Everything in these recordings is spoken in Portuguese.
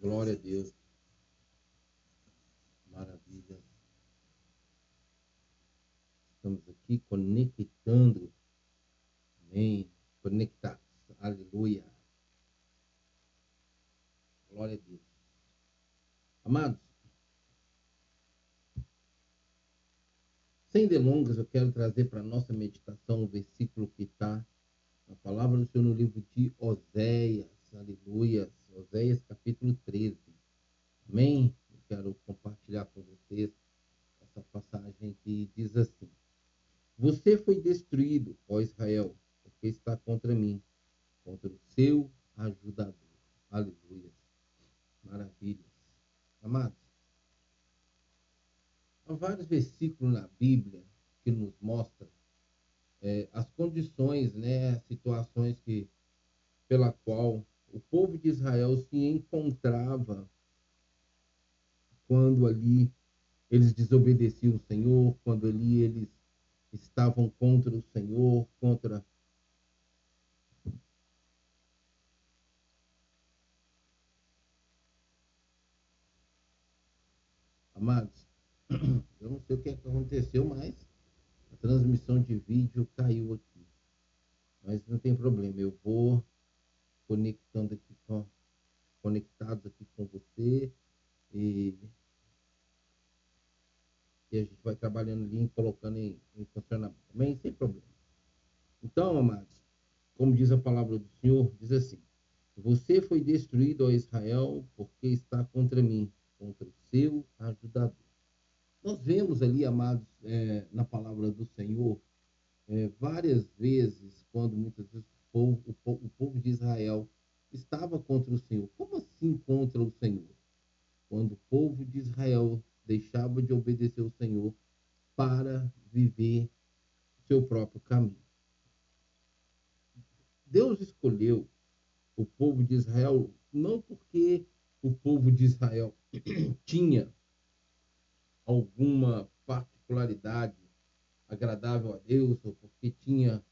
Glória a Deus. Maravilha. Estamos aqui conectando. Amém. Conectados. Aleluia. Glória a Deus. Amados, sem delongas, eu quero trazer para a nossa meditação o versículo que está na palavra do Senhor no livro de Oséias. Aleluia. Oséias capítulo 13. Amém? Eu quero compartilhar com vocês essa passagem que diz assim: Você foi destruído, ó Israel, porque está contra mim, contra o seu ajudador. Aleluia. Maravilhas. Amados, há vários versículos na Bíblia que nos mostram é, as condições, né, situações que pela qual o povo de Israel se encontrava quando ali eles desobedeciam o Senhor, quando ali eles estavam contra o Senhor, contra Amados, eu não sei o que aconteceu, mas a transmissão de vídeo caiu aqui. Mas não tem problema, eu vou conectando aqui com conectados aqui com você e, e a gente vai trabalhando ali, colocando em, em funcionamento também, sem problema. Então, amados, como diz a palavra do Senhor, diz assim: Você foi destruído, ó Israel, porque está contra mim, contra o seu ajudador. Nós vemos ali, amados, é, na palavra do Senhor, é, várias vezes, quando muitas vezes povo, o, povo, o povo de Israel estava contra o Senhor. Como assim contra o Senhor? Quando o povo de Israel deixava de obedecer o Senhor para viver seu próprio caminho. Deus escolheu o povo de Israel não porque o povo de Israel tinha alguma particularidade agradável a Deus ou porque tinha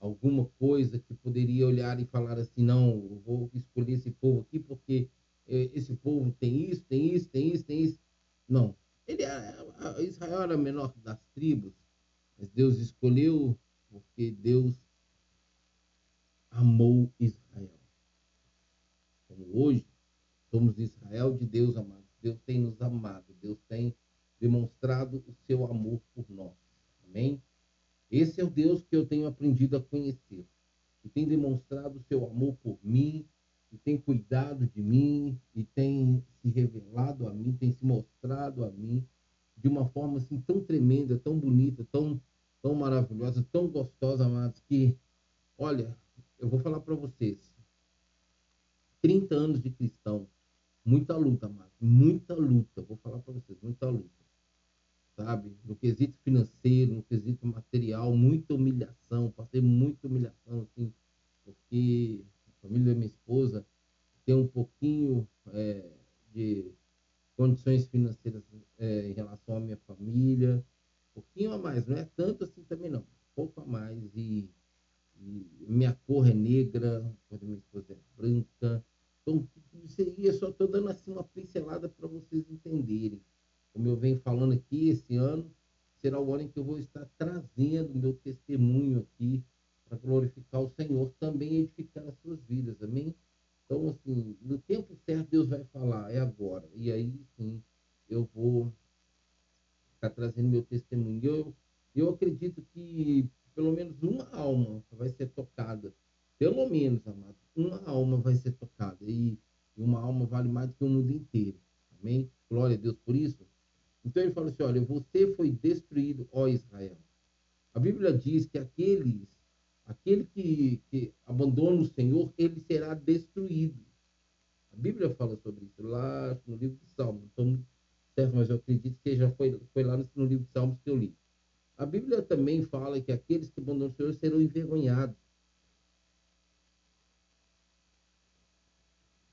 alguma coisa que poderia olhar e falar assim, não, vou escolher esse povo aqui porque eh, esse povo tem isso, tem isso, tem isso, tem isso. Não. Ele era, Israel era a menor das tribos, mas Deus escolheu porque Deus amou Israel. Como hoje, somos Israel de Deus amado. Deus tem nos amado, Deus tem demonstrado o seu amor por nós. Amém? Esse é o Deus que eu tenho aprendido a conhecer, que tem demonstrado seu amor por mim, que tem cuidado de mim, e tem se revelado a mim, tem se mostrado a mim de uma forma assim tão tremenda, tão bonita, tão, tão maravilhosa, tão gostosa, amados, que, olha, eu vou falar para vocês, 30 anos de cristão, muita luta, amados, muita luta, vou falar para vocês, muita luta sabe? No quesito financeiro, no quesito material, muita humilhação, passei muita humilhação, assim, porque a família da minha esposa tem um pouquinho é, de condições financeiras é, em relação à minha família, um pouquinho a mais, não é tanto assim também não, pouco a mais, e, e minha cor é negra, a cor da minha esposa é branca, então isso aí eu só estou dando assim uma pincelada para vocês entenderem como eu venho falando aqui, esse ano será o ano em que eu vou estar trazendo meu testemunho aqui para glorificar o Senhor, também edificar as suas vidas, amém? Então, assim, no tempo certo Deus vai falar, é agora. E aí, sim, eu vou estar trazendo meu testemunho. Eu, eu acredito que pelo menos uma alma vai ser tocada. Pelo menos, amado, uma alma vai ser tocada. E uma alma vale mais do que o mundo inteiro. Amém? Glória a Deus por isso. Então ele fala assim: olha, você foi destruído, ó Israel. A Bíblia diz que aqueles, aquele que, que abandona o Senhor, ele será destruído. A Bíblia fala sobre isso lá no livro de Salmos. Não estou muito certo, mas eu acredito que já foi, foi lá no, livro de Salmos que eu li. A Bíblia também fala que aqueles que abandonam o Senhor serão envergonhados.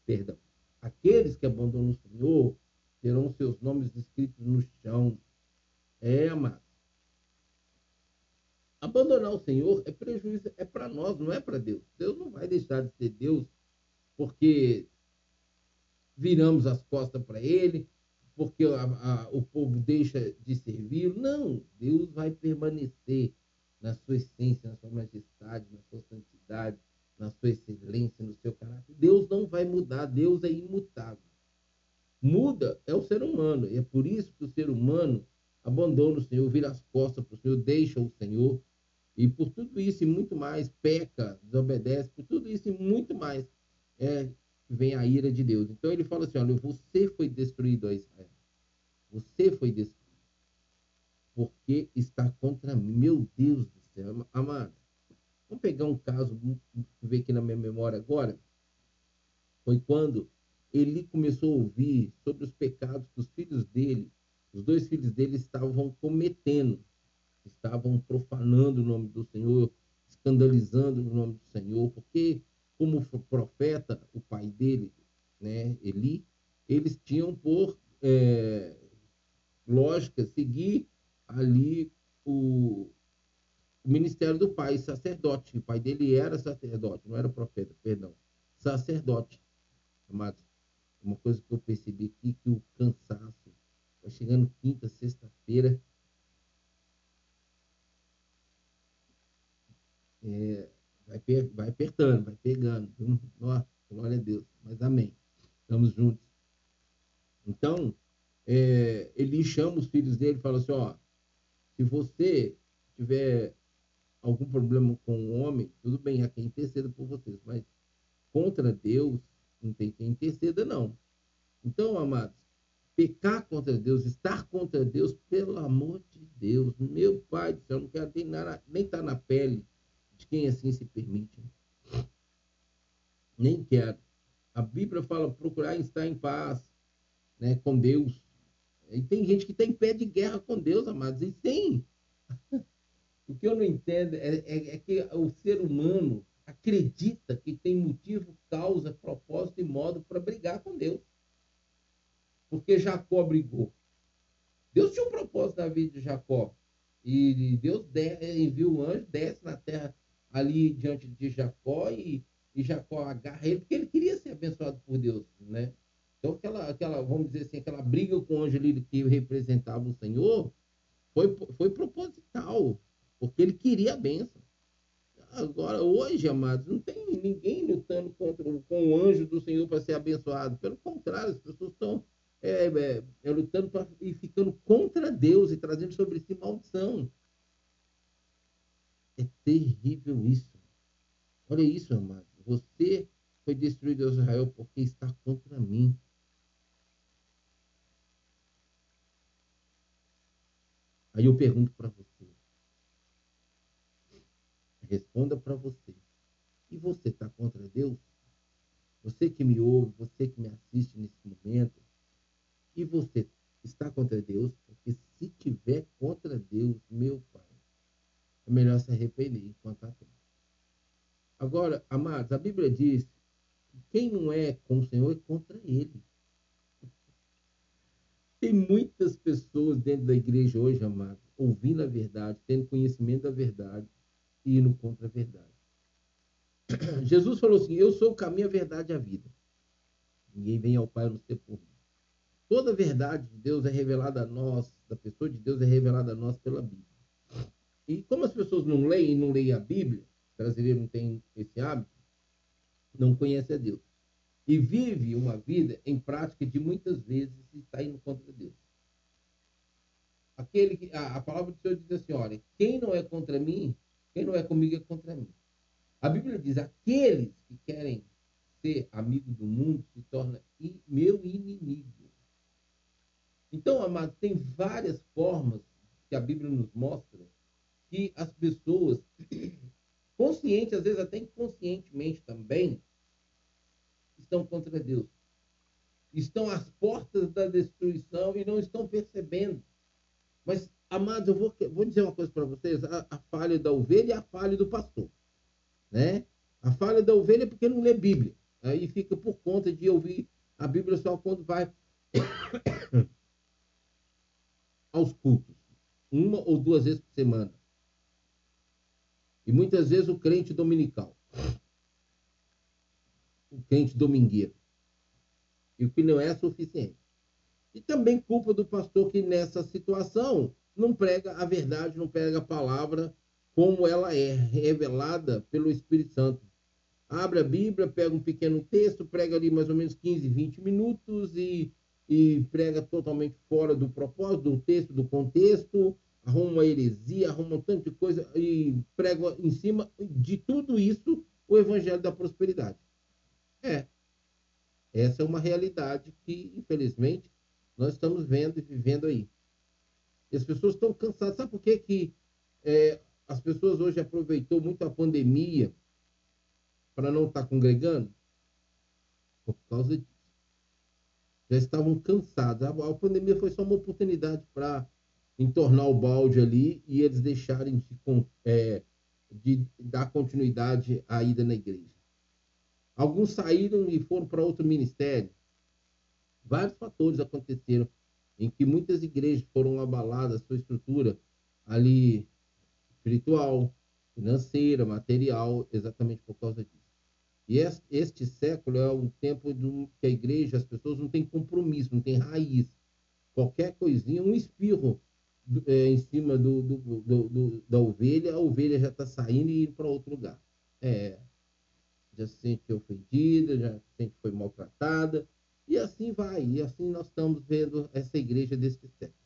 Perdão. Aqueles que abandonam o Senhor terão seus nomes escritos no chão. É, amado. Abandonar o Senhor é prejuízo, é para nós, não é para Deus. Deus não vai deixar de ser Deus porque viramos as costas para ele, porque a, a, o povo deixa de servir. Não, Deus vai permanecer na sua essência, na sua majestade, na sua santidade, na sua excelência, no seu caráter. Deus não vai mudar, Deus é imutável. Muda é o ser humano, e é por isso que o ser humano abandona o Senhor, vira as costas para o Senhor, deixa o Senhor, e por tudo isso e muito mais, peca, desobedece, por tudo isso e muito mais, é, vem a ira de Deus. Então ele fala assim: olha, você foi destruído, Israel. Você foi destruído. Porque está contra. Meu Deus do céu, amado. Vamos pegar um caso, ver aqui na minha memória agora. Foi quando ele começou a ouvir sobre os pecados que os filhos dele, os dois filhos dele estavam cometendo, estavam profanando o nome do Senhor, escandalizando o nome do Senhor, porque como profeta, o pai dele, né, Eli, eles tinham por é, lógica seguir ali o, o, ministério do pai, sacerdote. O pai dele era sacerdote, não era profeta, perdão, sacerdote. Amados, uma coisa que eu percebi aqui, que o cansaço vai chegando quinta, sexta-feira, é, vai, vai apertando, vai pegando. Glória a Deus. Mas amém. Estamos juntos. Então, é, ele chama os filhos dele e fala assim: ó, se você tiver algum problema com o homem, tudo bem, há quem interceda por vocês, mas contra Deus não tem quem interceda, não. Então, amados, pecar contra Deus, estar contra Deus, pelo amor de Deus, meu Pai do céu, não quero nem, nem estar tá na pele de quem assim se permite. Nem quero. A Bíblia fala procurar estar em paz né, com Deus. E tem gente que tem pé de guerra com Deus, amados. E tem. O que eu não entendo é, é, é que o ser humano acredita que tem motivo, causa, propósito e modo para brigar com Deus. Porque Jacó brigou. Deus tinha um propósito na vida de Jacó. E Deus enviou o anjo, desce na terra ali diante de Jacó e, e Jacó agarra ele, porque ele queria ser abençoado por Deus, né? Então, aquela, aquela, vamos dizer assim, aquela briga com o anjo ali que representava o Senhor foi, foi proposital, porque ele queria a bênção. Agora, hoje, amados, não tem ninguém lutando contra, com o anjo do Senhor para ser abençoado. Pelo contrário, as pessoas estão é, é, é, lutando pra, e ficando contra Deus e trazendo sobre si maldição. É terrível isso. Olha isso, amado. Você foi destruído, Israel, porque está contra mim. Aí eu pergunto para você. Responda para você. E você está contra Deus? Você que me ouve, você que me assiste nesse momento, e você está contra Deus? Porque se tiver contra Deus, meu Pai, é melhor se arrepender enquanto há tempo. Agora, amados, a Bíblia diz que quem não é com o Senhor é contra Ele. Tem muitas pessoas dentro da igreja hoje, amados, ouvindo a verdade, tendo conhecimento da verdade e indo contra a verdade. Jesus falou assim: Eu sou o caminho, a verdade e a vida. Ninguém vem ao Pai não ser por mim. Toda a verdade de Deus é revelada a nós, da pessoa de Deus é revelada a nós pela Bíblia. E como as pessoas não leem e não leem a Bíblia, o brasileiro não tem esse hábito, não conhece a Deus. E vive uma vida em prática de muitas vezes está indo contra Deus. Aquele que, a, a palavra do Senhor diz assim: olha, quem não é contra mim, quem não é comigo é contra mim. A Bíblia diz: aqueles que querem ser amigo do mundo se torna meu inimigo. Então, amado, tem várias formas que a Bíblia nos mostra que as pessoas, conscientes, às vezes até inconscientemente também, estão contra Deus. Estão às portas da destruição e não estão percebendo. Mas, amados, eu vou, vou dizer uma coisa para vocês: a, a, falha da ovelha e a falha do pastor. Né? A falha da ovelha é porque não lê Bíblia. Aí fica por conta de ouvir a Bíblia só quando vai aos cultos, uma ou duas vezes por semana. E muitas vezes o crente dominical, o crente domingueiro. e o que não é suficiente. E também culpa do pastor que nessa situação não prega a verdade, não prega a palavra como ela é revelada pelo Espírito Santo. Abre a Bíblia, pega um pequeno texto, prega ali mais ou menos 15, 20 minutos e, e prega totalmente fora do propósito, do texto, do contexto, arruma uma heresia, arruma um tanto de coisa e prega em cima de tudo isso o evangelho da prosperidade. É. Essa é uma realidade que, infelizmente, nós estamos vendo e vivendo aí. E as pessoas estão cansadas. Sabe por que, que é, as pessoas hoje aproveitou muito a pandemia para não estar tá congregando? Por causa disso. Já estavam cansados. A, pandemia foi só uma oportunidade para entornar o balde ali e eles deixarem de, é, de dar continuidade à ida na igreja. Alguns saíram e foram para outro ministério. Vários fatores aconteceram em que muitas igrejas foram abaladas, sua estrutura ali espiritual, financeira, material, exatamente por causa disso. E este século é um tempo do, que a igreja, as pessoas não têm compromisso, não têm raiz. Qualquer coisinha, um espirro é, em cima do, do, do, da ovelha, a ovelha já está saindo e indo para outro lugar. É, já se sente ofendida, já se sente foi maltratada, e assim vai, e assim nós estamos vendo essa igreja desse século.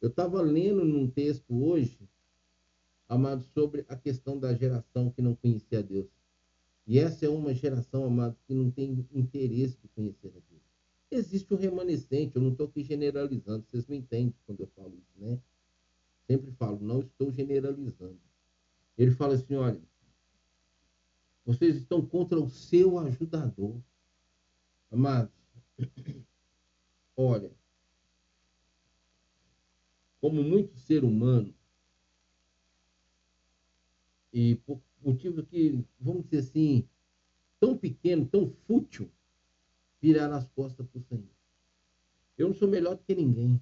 Eu estava lendo num texto hoje, amado, sobre a questão da geração que não conhecia Deus. E essa é uma geração, amado, que não tem interesse de conhecer a Deus. Existe o remanescente, eu não estou aqui generalizando, vocês me entendem quando eu falo isso, né? Sempre falo, não estou generalizando. Ele fala assim: olha, vocês estão contra o seu ajudador. Amados, olha, como muito ser humano, e por motivo que, vamos dizer assim, tão pequeno, tão fútil, virar as costas para o Senhor. Eu não sou melhor do que ninguém,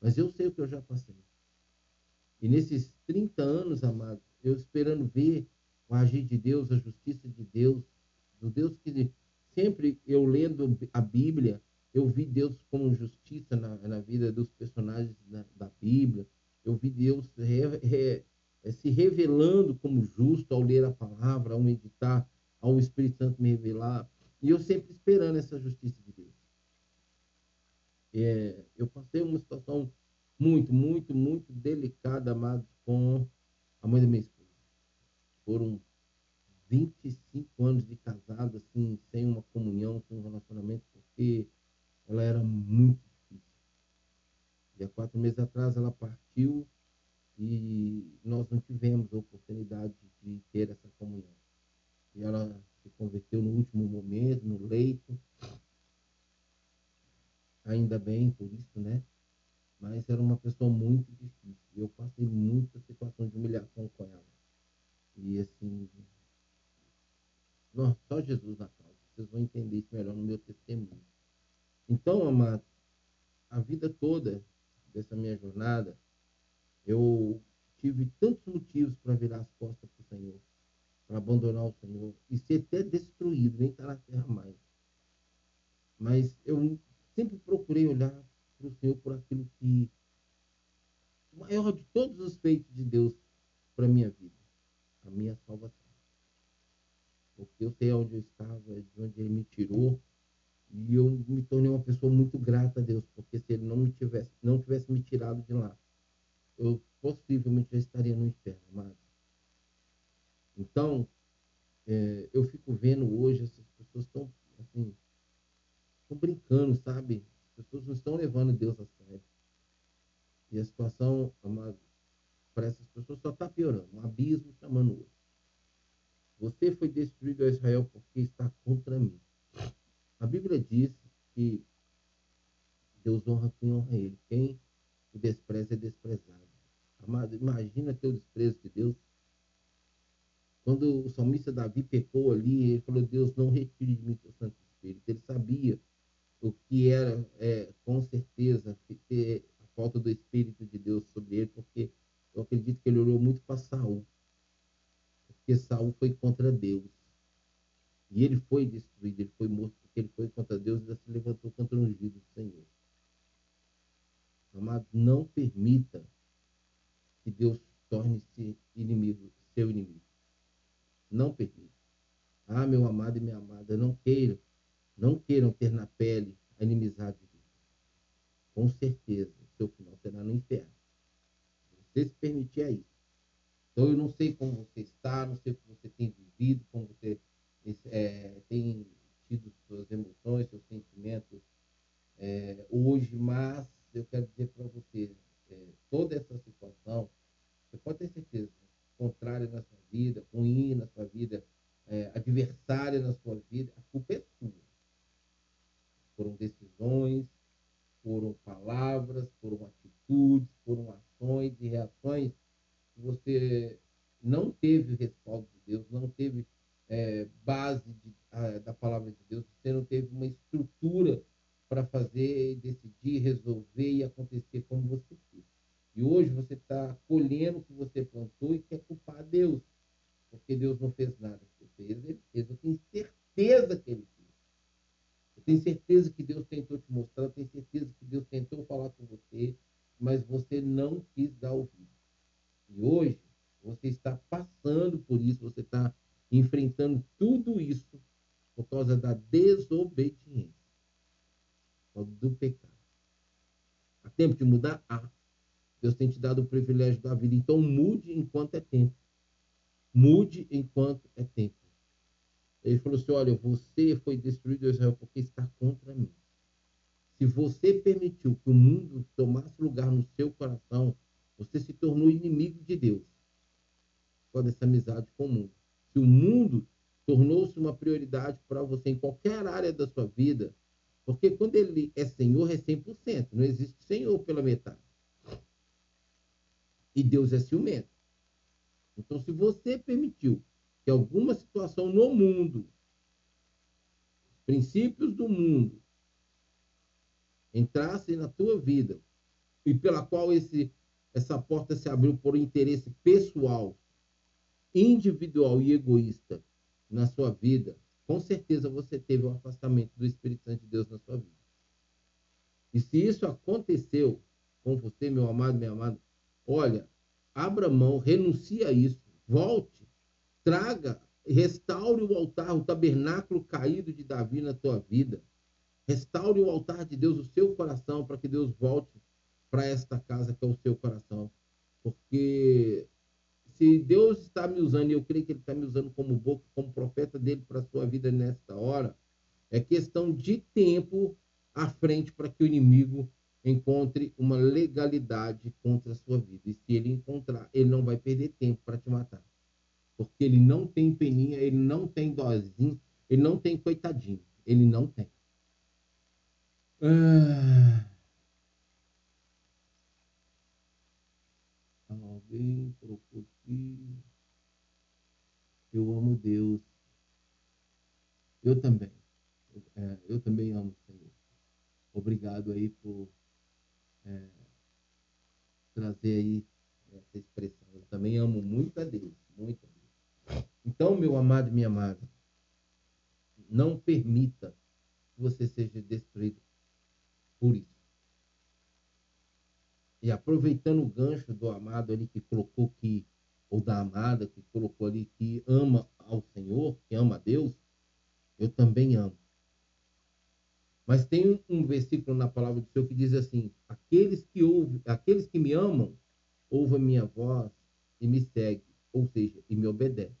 mas eu sei o que eu já passei. E nesses 30 anos, amados, eu esperando ver o agir de Deus, a justiça de Deus, do Deus que sempre eu lendo a Bíblia, eu vi Deus como justiça na, na vida dos personagens da, da Bíblia, eu vi Deus re, re, se revelando como justo ao ler a palavra, ao meditar, ao Espírito Santo me revelar. E eu sempre esperando essa justiça de Deus. É, eu passei uma situação muito, muito, muito delicada, amados, com a mãe da minha esposa. Foram 25 anos de casado, assim, sem uma comunhão, sem um relacionamento, porque ela era muito difícil. E há quatro meses atrás ela partiu e nós não tivemos a oportunidade de ter essa comunhão. E ela se converteu no último momento, no leito. Ainda bem por isso, né? Mas era uma pessoa muito difícil. Eu passei muita situação de humilhação com ela. E assim, nossa, só Jesus na causa. Vocês vão entender isso melhor no meu testemunho. Então, amados, a vida toda dessa minha jornada, eu tive tantos motivos para virar as costas para o Senhor para abandonar o Senhor e ser até destruído, nem estar na terra mais. Mas eu sempre procurei olhar para o Senhor por aquilo que o maior de todos os feitos de Deus para a minha vida, a minha salvação. Porque eu sei onde eu estava, de onde Ele me tirou, e eu me tornei uma pessoa muito grata a Deus, porque se Ele não me tivesse, não tivesse me tirado de lá, eu possivelmente já estaria no inferno, amado. Então, é, eu fico vendo hoje essas pessoas estão assim, estão brincando, sabe? As pessoas não estão levando Deus a sério. E a situação, amado, para essas pessoas só está piorando. Um abismo chamando outro. Você foi destruído a Israel porque está contra mim. A Bíblia diz que Deus honra quem honra ele. Quem o despreza é desprezado. Amado, imagina ter o desprezo de Deus. Quando o salmista Davi pecou ali, ele falou: Deus, não retire de mim teu Santo Espírito. Ele sabia o que era, é, com certeza, ter a falta do Espírito de Deus sobre ele, porque eu acredito que ele olhou muito para Saul. Porque Saul foi contra Deus. E ele foi destruído, ele foi morto porque ele foi contra Deus Amado, não permita que Deus torne-se inimigo, seu inimigo. Não permita. Ah, meu amado e minha amada, não queiram, não queiram ter na pele a inimizade de Deus. Com certeza, seu final será no inferno. Você se permitir a isso. Então eu não sei como você está, não sei o que você tem vivido, como você é, tem tido fez, ele fez. Eu tenho certeza que ele fez. Eu tenho certeza que Deus tentou te mostrar, eu tenho certeza que Deus tentou falar com você, mas você não quis dar ouvido. E hoje você está passando por isso, você está enfrentando tudo isso por causa da desobediência, por causa do pecado. Há tempo de mudar? Há. Deus tem te dado o privilégio da vida. Então mude enquanto é tempo. Mude enquanto é tempo. Ele falou assim: olha, você foi destruído Israel porque está contra mim. Se você permitiu que o mundo tomasse lugar no seu coração, você se tornou inimigo de Deus. Com essa amizade com o mundo. Se o mundo tornou-se uma prioridade para você em qualquer área da sua vida, porque quando ele é Senhor, é 100%. Não existe Senhor pela metade. E Deus é ciumento. Então, se você permitiu que alguma situação no mundo, os princípios do mundo, entrassem na tua vida e pela qual esse, essa porta se abriu por interesse pessoal, individual e egoísta na sua vida, com certeza você teve um afastamento do Espírito Santo de Deus na sua vida. E se isso aconteceu com você, meu amado, minha amada, olha, abra mão, renuncie a isso, volte, traga, restaure o altar, o tabernáculo caído de Davi na tua vida. Restaure o altar de Deus, o seu coração, para que Deus volte para esta casa que é o seu coração. Porque se Deus está me usando, e eu creio que Ele está me usando como boca, como profeta dele para a sua vida nesta hora, é questão de tempo à frente para que o inimigo encontre uma legalidade contra a sua vida. E se ele encontrar, ele não vai perder tempo para te matar. Porque ele não tem peninha, ele não tem dozinho, ele não tem coitadinho. Ele não tem. Ah. Alguém colocou aqui. Eu amo Deus. Eu também. Eu, é, eu também amo o Senhor. Obrigado aí por é, trazer aí essa expressão. Eu também amo muito a Deus, muito a Deus. Então, meu amado e minha amada, não permita que você seja destruído por isso. E aproveitando o gancho do amado ali que colocou que, ou da amada que colocou ali que ama ao Senhor, que ama a Deus, eu também amo. Mas tem um versículo na palavra do Senhor que diz assim: aqueles que aqueles que me amam, ouvem a minha voz e me seguem, ou seja, e me obedecem.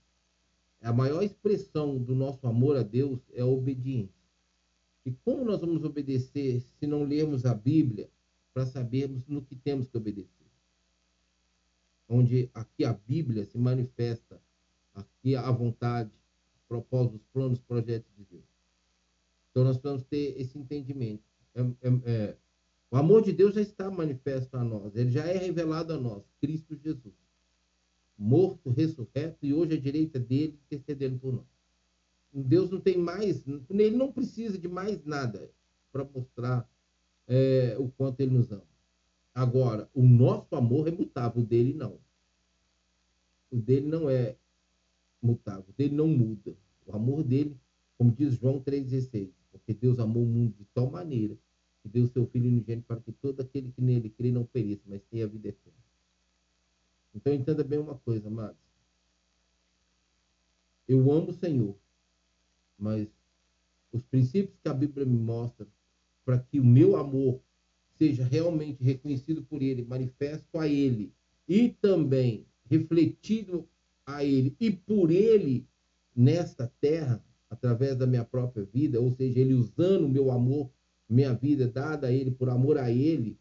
A maior expressão do nosso amor a Deus é a obediência. E como nós vamos obedecer se não lermos a Bíblia para sabermos no que temos que obedecer? Onde aqui a Bíblia se manifesta, aqui a vontade, os propósitos, os planos, os projetos de Deus. Então nós precisamos ter esse entendimento. É, é, é, o amor de Deus já está manifesto a nós, ele já é revelado a nós, Cristo Jesus. Morto, ressurreto e hoje à direita dele, intercedendo por nós. Deus não tem mais, ele não precisa de mais nada para mostrar é, o quanto ele nos ama. Agora, o nosso amor é mutável, o dele não. O dele não é mutável, o dele não muda. O amor dele, como diz João 3,16, porque Deus amou o mundo de tal maneira que deu seu Filho unigênito para que todo aquele que nele crê não pereça, mas tenha vida eterna. Então entenda bem uma coisa, amados. Eu amo o Senhor, mas os princípios que a Bíblia me mostra para que o meu amor seja realmente reconhecido por Ele, manifesto a Ele e também refletido a Ele e por Ele nesta terra, através da minha própria vida, ou seja, Ele usando o meu amor, minha vida dada a Ele por amor a Ele,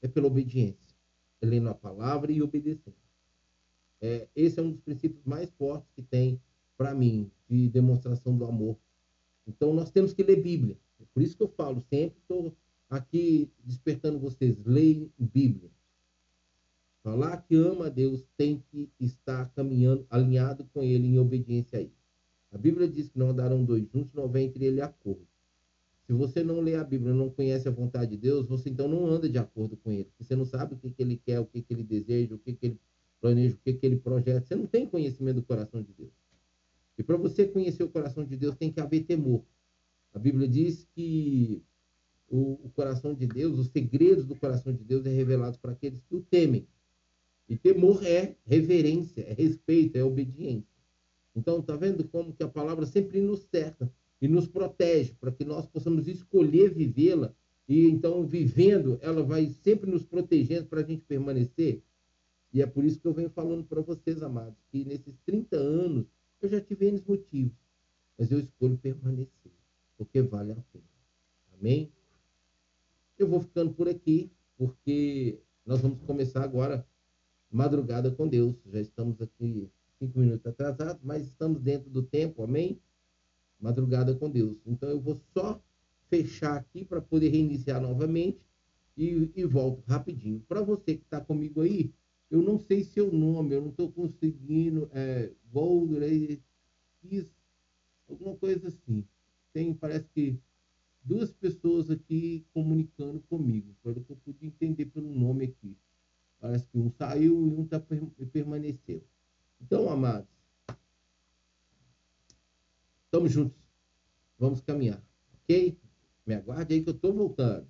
é pela obediência, é lendo a palavra e obedecendo. É, esse é um dos princípios mais fortes que tem para mim de demonstração do amor. Então nós temos que ler Bíblia. É por isso que eu falo sempre, estou aqui despertando vocês, leiam Bíblia. Falar que ama a Deus tem que estar caminhando, alinhado com Ele, em obediência a Ele. A Bíblia diz que não andarão dois juntos, não vem entre ele acordo. Se você não lê a Bíblia, não conhece a vontade de Deus, você então não anda de acordo com Ele. Você não sabe o que, que Ele quer, o que, que Ele deseja, o que, que Ele planeja, o que, que Ele projeta. Você não tem conhecimento do coração de Deus. E para você conhecer o coração de Deus, tem que haver temor. A Bíblia diz que o, o coração de Deus, os segredos do coração de Deus é revelado para aqueles que o temem. E temor é reverência, é respeito, é obediência. Então, tá vendo como que a palavra sempre nos cerca e nos protege para que nós possamos escolher vivê-la e então vivendo, ela vai sempre nos protegendo para a gente permanecer. E é por isso que eu venho falando para vocês, amados, que nesses 30 anos eu já tive N motivos, mas eu escolho permanecer, porque vale a pena. Amém? Eu vou ficando por aqui, porque nós vamos começar agora madrugada com Deus. Já estamos aqui cinco minutos atrasados, mas estamos dentro do tempo, amém? Madrugada com Deus. Então eu vou só fechar aqui para poder reiniciar novamente e, e volto rapidinho. Para você que está comigo aí, eu não sei seu nome, eu não estou conseguindo. É, Gold, alguma coisa assim. Tem, parece que duas pessoas aqui comunicando comigo, pelo que eu pude entender pelo nome aqui. Parece que um saiu e um tá, permaneceu. Então, amados, estamos juntos. Vamos caminhar, ok? Me aguarde aí que eu estou voltando.